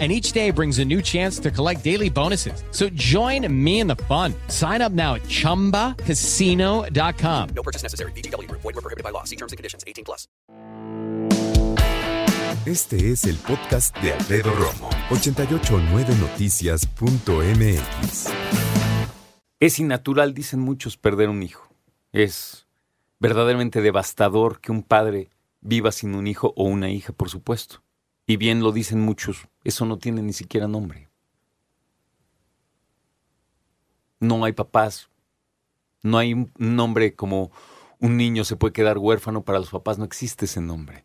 and each day brings a new chance to collect daily bonuses. So join me in the fun. Sign up now at ChumbaCasino.com. No purchase necessary. BGW. Void were prohibited by law. See terms and conditions. 18 plus. Este es el podcast de Alfredo Romo. 889noticias.mx Es innatural, dicen muchos, perder un hijo. Es verdaderamente devastador que un padre viva sin un hijo o una hija, por supuesto. Y bien lo dicen muchos, eso no tiene ni siquiera nombre. No hay papás, no hay un nombre como un niño se puede quedar huérfano, para los papás no existe ese nombre.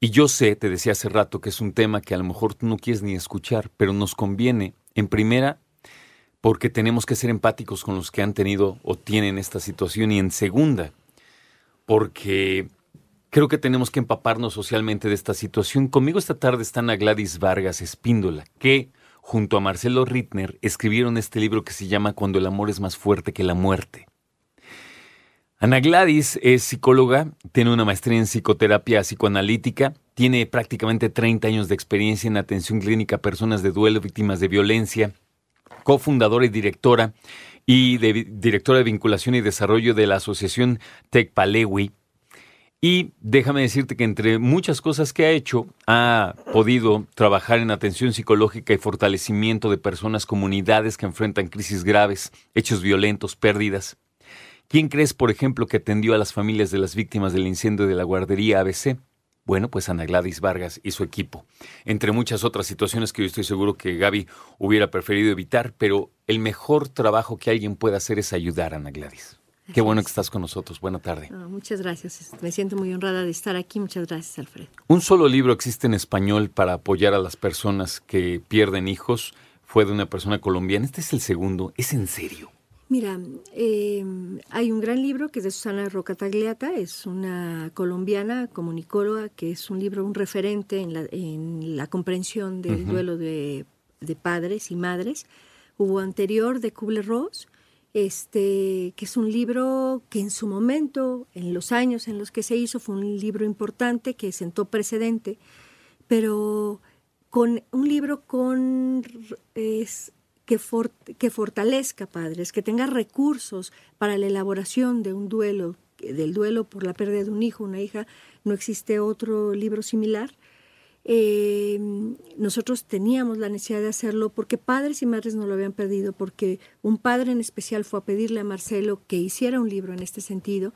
Y yo sé, te decía hace rato, que es un tema que a lo mejor tú no quieres ni escuchar, pero nos conviene, en primera, porque tenemos que ser empáticos con los que han tenido o tienen esta situación, y en segunda, porque Creo que tenemos que empaparnos socialmente de esta situación. Conmigo esta tarde están a Gladys Vargas Espíndola, que junto a Marcelo Rittner escribieron este libro que se llama Cuando el amor es más fuerte que la muerte. Ana Gladys es psicóloga, tiene una maestría en psicoterapia psicoanalítica, tiene prácticamente 30 años de experiencia en atención clínica a personas de duelo, víctimas de violencia, cofundadora y directora y directora de vinculación y desarrollo de la asociación TECPALEWI y déjame decirte que entre muchas cosas que ha hecho, ha podido trabajar en atención psicológica y fortalecimiento de personas, comunidades que enfrentan crisis graves, hechos violentos, pérdidas. ¿Quién crees, por ejemplo, que atendió a las familias de las víctimas del incendio de la guardería ABC? Bueno, pues Ana Gladys Vargas y su equipo. Entre muchas otras situaciones que yo estoy seguro que Gaby hubiera preferido evitar, pero el mejor trabajo que alguien puede hacer es ayudar a Ana Gladys. Qué bueno que estás con nosotros. Buena tarde. muchas gracias. Me siento muy honrada de estar aquí. Muchas gracias, Alfredo. Un solo libro existe en español para apoyar a las personas que pierden hijos. Fue de una persona colombiana. Este es el segundo. ¿Es en serio? Mira, eh, hay un gran libro que es de Susana Roca Tagliata, es una colombiana comunicóloga, que es un libro, un referente en la, comprensión del duelo de, de, padres y madres. Hubo anterior de Kubler-Ross, este, que es un libro que en su momento, en los años en los que se hizo, fue un libro importante que sentó precedente, pero con un libro con es, que, que fortalezca padres, que tenga recursos para la elaboración de un duelo, del duelo por la pérdida de un hijo, una hija, no existe otro libro similar eh, nosotros teníamos la necesidad de hacerlo porque padres y madres no lo habían pedido, porque un padre en especial fue a pedirle a Marcelo que hiciera un libro en este sentido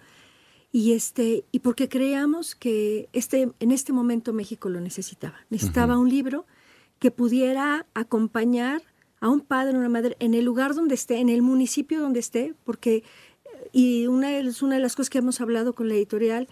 y este y porque creíamos que este en este momento México lo necesitaba. Necesitaba un libro que pudiera acompañar a un padre o una madre en el lugar donde esté, en el municipio donde esté, porque y una es una de las cosas que hemos hablado con la editorial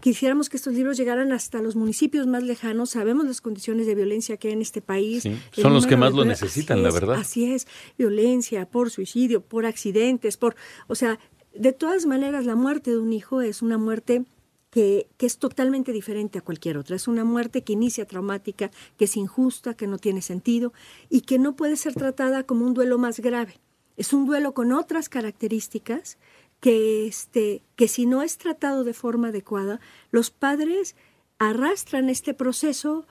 quisiéramos que estos libros llegaran hasta los municipios más lejanos. Sabemos las condiciones de violencia que hay en este país. son los que más lo necesitan, la verdad. Así es, violencia por suicidio, por accidentes, por, o sea, de todas maneras la muerte de un hijo es una muerte que, que, es totalmente diferente a cualquier otra. Es una muerte que inicia traumática, que es injusta, que no tiene sentido y que no puede ser tratada como un duelo más grave. Es un duelo con otras características que, este, que si no es tratado de forma adecuada, los padres arrastran este proceso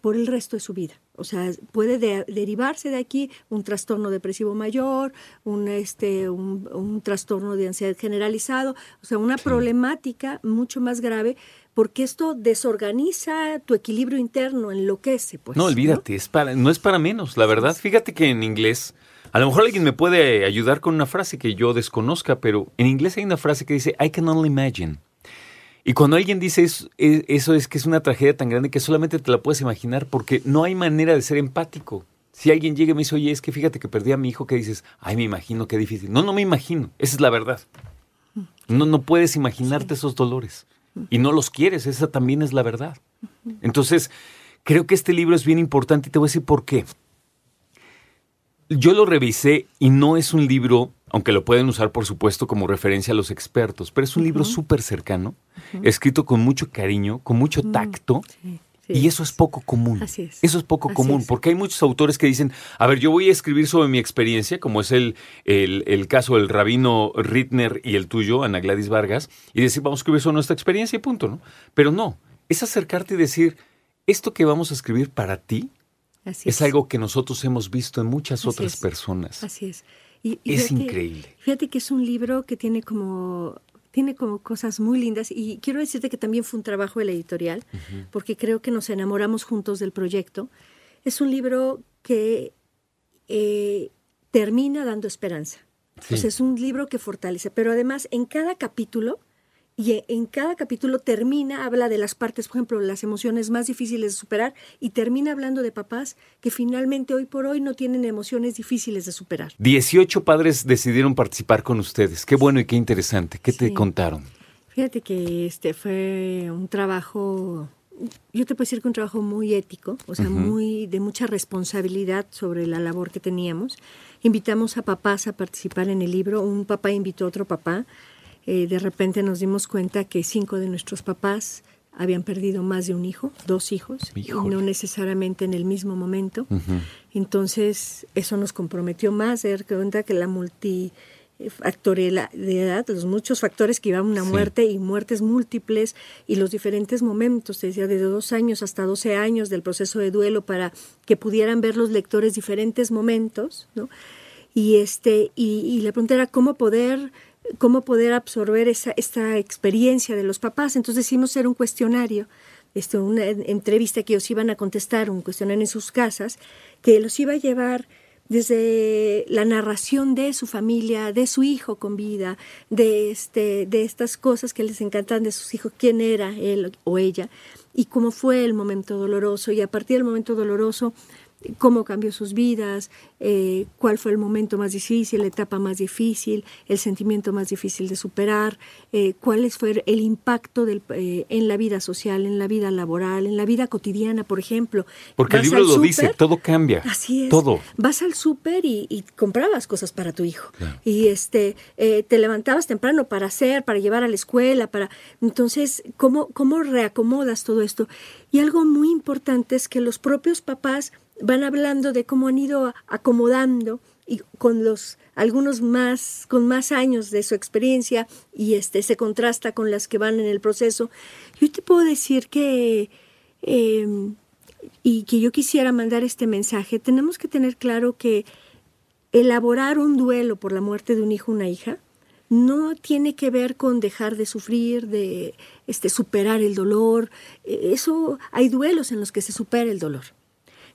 por el resto de su vida. O sea, puede derivarse de aquí un trastorno depresivo mayor, un, este, un, trastorno de ansiedad generalizado, o sea, una problemática mucho más grave porque esto desorganiza tu equilibrio interno, enloquece. Pues, no, olvídate, Es para, no es para menos, la verdad. Fíjate que en inglés a lo mejor alguien me puede ayudar con una frase que yo desconozca, pero en inglés hay una frase que dice, I can only imagine. Y cuando alguien dice eso, eso es que es una tragedia tan grande que solamente te la puedes imaginar porque no hay manera de ser empático. Si alguien llega y me dice, oye, es que fíjate que perdí a mi hijo, ¿qué dices? Ay, me imagino, qué difícil. No, no me imagino. Esa es la verdad. No, no puedes imaginarte esos dolores. Y no los quieres, esa también es la verdad. Entonces, creo que este libro es bien importante y te voy a decir por qué. Yo lo revisé y no es un libro aunque lo pueden usar, por supuesto, como referencia a los expertos, pero es un libro súper cercano, escrito con mucho cariño, con mucho tacto. Sí, sí. Y eso es poco común. Así es. Eso es poco Así común, es. porque hay muchos autores que dicen, a ver, yo voy a escribir sobre mi experiencia, como es el, el, el caso del rabino Rittner y el tuyo, Ana Gladys Vargas, y decir, vamos a escribir sobre nuestra experiencia y punto, ¿no? Pero no, es acercarte y decir, esto que vamos a escribir para ti Así es algo que nosotros hemos visto en muchas Así otras es. personas. Así es. Y, y Es fíjate- increíble. Fíjate que es un libro que tiene como tiene como cosas muy lindas y quiero decirte que también fue un trabajo de la editorial porque creo que nos enamoramos juntos del proyecto. Es un libro que eh, termina dando esperanza. Sí. Es un libro que fortalece, pero además en cada capítulo y e- en cada capítulo termina, habla de las partes, por ejemplo, las emociones más difíciles de superar y termina hablando de papás que finalmente hoy por hoy no tienen emociones difíciles de superar. 18 padres decidieron participar con ustedes. Qué bueno y qué interesante. ¿Qué te Sí. contaron? Fíjate que este fue un trabajo, yo te puedo decir que un trabajo muy ético, o sea, muy de mucha responsabilidad sobre la labor que teníamos. Invitamos a papás a participar en el libro, un papá invitó a otro papá. Eh, de repente nos dimos cuenta que cinco de nuestros papás habían perdido más de un hijo, dos hijos, y no necesariamente en el mismo momento. Entonces, eso nos comprometió más, de dar cuenta que la multifactorialidad, los muchos factores que iban a una Sí. muerte y muertes múltiples y los diferentes momentos, te decía, desde dos años hasta 12 años del proceso de duelo para que pudieran ver los lectores diferentes momentos, ¿no? Y, este, y, y la pregunta era cómo poder cómo poder absorber esa, esta experiencia de los papás. Entonces decidimos hacer un cuestionario, este, una en- entrevista que ellos iban a contestar, un cuestionario en sus casas, que los iba a llevar desde la narración de su familia, de su hijo con vida, de, este, de estas cosas que les encantan de sus hijos, quién era él o ella, y cómo fue el momento doloroso, y a partir del momento doloroso, cómo cambió sus vidas, eh, cuál fue el momento más difícil, la etapa más difícil, el sentimiento más difícil de superar, eh, cuál fue el impacto del, eh, en la vida social, en la vida laboral, en la vida cotidiana, por ejemplo. Porque el libro lo dice, todo cambia. Así es. Todo. Vas al súper y, y comprabas cosas para tu hijo. Claro. Y este eh, te levantabas temprano para hacer, para llevar a la escuela, para. Entonces, ¿cómo, ¿cómo reacomodas todo esto? Y algo muy importante es que los propios papás van hablando de cómo han ido acomodando y con los algunos más con más años de su experiencia y este se contrasta con las que van en el proceso. Yo te puedo decir que eh, y que yo quisiera mandar este mensaje, tenemos que tener claro que elaborar un duelo por la muerte de un hijo una hija no tiene que ver con dejar de sufrir, de este, superar el dolor. Eh, Eso hay duelos en los que se supera el dolor.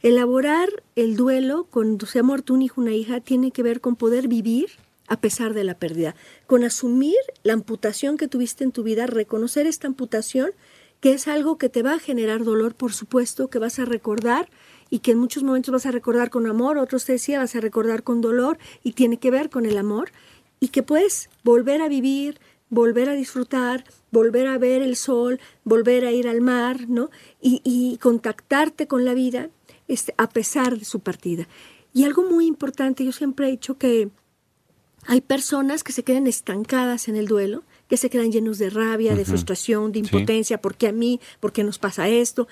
Elaborar el duelo cuando se ha muerto un hijo una hija tiene que ver con poder vivir a pesar de la pérdida, con asumir la amputación que tuviste en tu vida, reconocer esta amputación, que es algo que te va a generar dolor, por supuesto, que vas a recordar y que en muchos momentos vas a recordar con amor, otros te decía vas a recordar con dolor y tiene que ver con el amor y que puedes volver a vivir, volver a disfrutar, volver a ver el sol, volver a ir al mar, ¿no? Y contactarte con la vida este, a pesar de su partida. Y algo muy importante, yo siempre he dicho que hay personas que se quedan estancadas en el duelo, que se quedan llenos de rabia, de frustración, de Sí. impotencia, ¿por qué a mí? ¿Por qué nos pasa esto?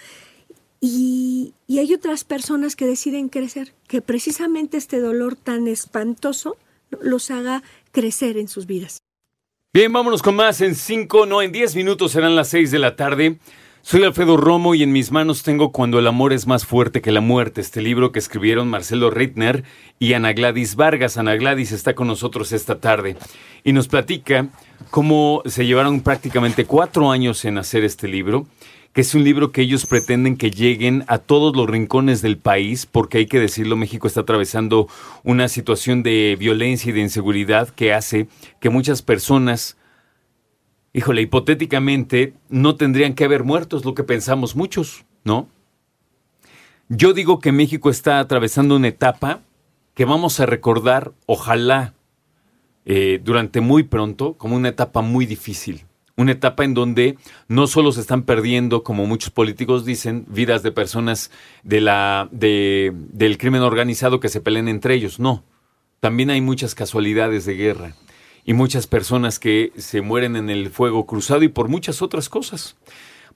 Y, y hay otras personas que deciden crecer, que precisamente este dolor tan espantoso los haga crecer en sus vidas. Bien, vámonos con más. En cinco, no, en diez minutos serán las seis de la tarde. Soy Alfredo Romo y en mis manos tengo Cuando el amor es más fuerte que la muerte, este libro que escribieron Marcelo Rittner y Ana Gladys Vargas. Ana Gladys está con nosotros esta tarde y nos platica cómo se llevaron prácticamente cuatro años en hacer este libro, que es un libro que ellos pretenden que lleguen a todos los rincones del país, porque hay que decirlo, México está atravesando una situación de violencia y de inseguridad que hace que muchas personas híjole, hipotéticamente no tendrían que haber muerto, es lo que pensamos muchos, ¿no? Yo digo que México está atravesando una etapa que vamos a recordar, ojalá, eh, durante muy pronto, como una etapa muy difícil. Una etapa en donde no solo se están perdiendo, como muchos políticos dicen, vidas de personas de la, de- del crimen organizado que se peleen entre ellos, no. también hay muchas casualidades de guerra y muchas personas que se mueren en el fuego cruzado y por muchas otras cosas.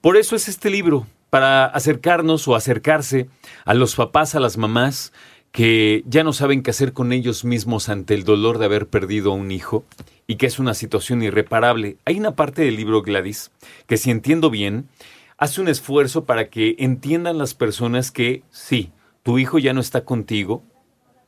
Por eso es este libro, para acercarnos o acercarse a los papás, a las mamás que ya no saben qué hacer con ellos mismos ante el dolor de haber perdido a un hijo y que es una situación irreparable. Hay una parte del libro Gladys que si entiendo bien, hace un esfuerzo para que entiendan las personas que sí, tu hijo ya no está contigo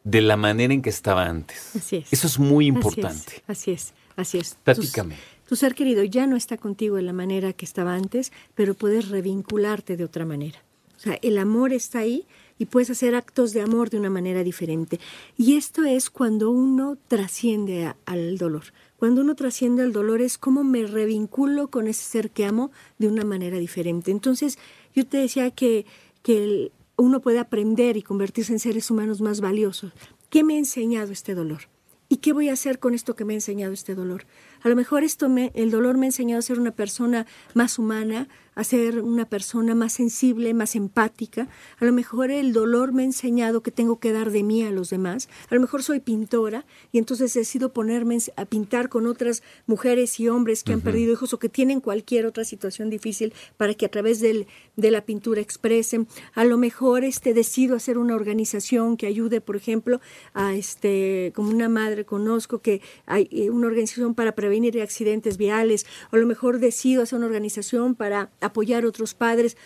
de la manera en que estaba antes. Así es. Eso es muy importante. Así es, así es. Platícame. Tu, tu ser querido ya no está contigo de la manera que estaba antes, pero puedes revincularte de otra manera. O sea, el amor está ahí y puedes hacer actos de amor de una manera diferente. Y esto es cuando uno trasciende a- al dolor. Cuando uno trasciende al dolor es como me revinculo con ese ser que amo de una manera diferente. Entonces, yo te decía que, que el- uno puede aprender y convertirse en seres humanos más valiosos. ¿Qué me ha enseñado este dolor? ¿Y qué voy a hacer con esto que me ha enseñado este dolor? A lo mejor esto el dolor me ha enseñado a ser una persona más humana, a ser una persona más sensible, más empática. A lo mejor el dolor me ha enseñado que tengo que dar de mí a los demás. A lo mejor soy pintora y entonces decido ponerme a pintar con otras mujeres y hombres que han perdido hijos o que tienen cualquier otra situación difícil para que a través del- de la pintura expresen. A lo mejor este, decido hacer una organización que ayude, por ejemplo, a este, como una madre conozco que hay eh, una organización para prevenir accidentes viales. O a lo mejor decido hacer una organización para apoyar a otros padres.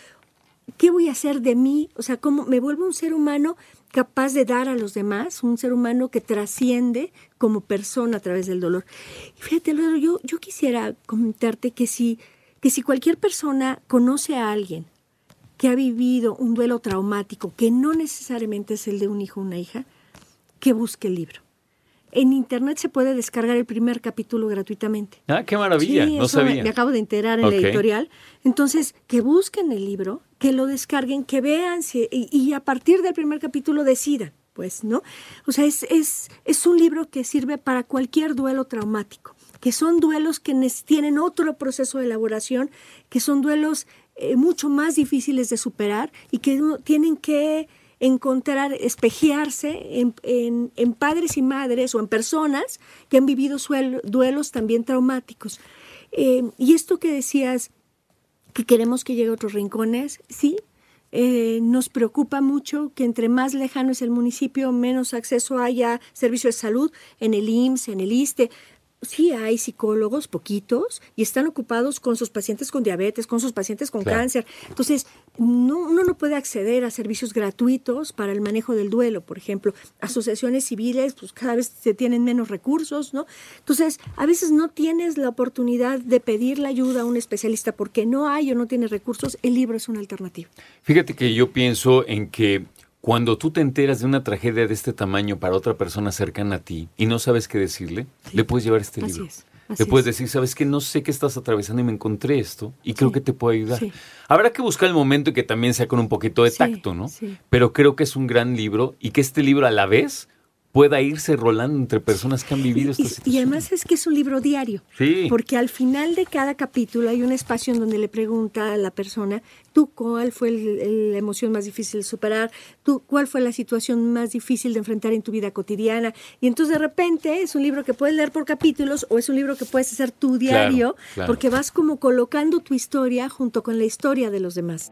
¿Qué voy a hacer de mí? O sea, ¿cómo me vuelvo un ser humano capaz de dar a los demás? Un ser humano que trasciende como persona a través del dolor. Y fíjate, yo, yo quisiera comentarte que si, que si cualquier persona conoce a alguien que ha vivido un duelo traumático, que no necesariamente es el de un hijo o una hija, que busque el libro. En internet se puede descargar el primer capítulo gratuitamente. Ah, qué maravilla, Sí, no eso sabía. Me acabo de enterar en Ok. la editorial. Entonces, que busquen el libro, que lo descarguen, que vean si- y, y a partir del primer capítulo decidan, pues, ¿no? O sea, es, es, es un libro que sirve para cualquier duelo traumático, que son duelos que tienen otro proceso de elaboración, que son duelos eh, mucho más difíciles de superar y que tienen que encontrar, espejearse en, en- en padres y madres o en personas que han vivido duelos también traumáticos. Eh, y esto que decías, que queremos que llegue a otros rincones, sí. Eh, nos preocupa mucho que entre más lejano es el municipio, menos acceso haya a servicios de salud en el IMSS, en el ISTE. Sí hay psicólogos, poquitos, y están ocupados con sus pacientes con diabetes, con sus pacientes con Claro. cáncer. Entonces, no, uno no puede acceder a servicios gratuitos para el manejo del duelo, por ejemplo. Asociaciones civiles, pues cada vez se tienen menos recursos, ¿no? Entonces, a veces no tienes la oportunidad de pedir la ayuda a un especialista porque no hay o no tienes recursos. El libro es una alternativa. Fíjate que yo pienso en que cuando tú te enteras de una tragedia de este tamaño para otra persona cercana a ti y no sabes qué decirle, le puedes llevar este Así libro. es, así le puedes es. decir, sabes que no sé qué estás atravesando y me encontré esto y creo Sí, que te puedo ayudar. sí. Habrá que buscar el momento y que también sea con un poquito de tacto, ¿no? sí. Pero creo que es un gran libro y que este libro a la vez pueda irse rolando entre personas que han vivido Y, esta y- y además es que es un libro diario. Sí. Porque al final de cada capítulo hay un espacio en donde le pregunta a la persona, tú cuál fue el- el- la emoción más difícil de superar, tú cuál fue la situación más difícil de enfrentar en tu vida cotidiana. Y entonces de repente es un libro que puedes leer por capítulos o es un libro que puedes hacer tu diario claro. porque vas como colocando tu historia junto con la historia de los demás.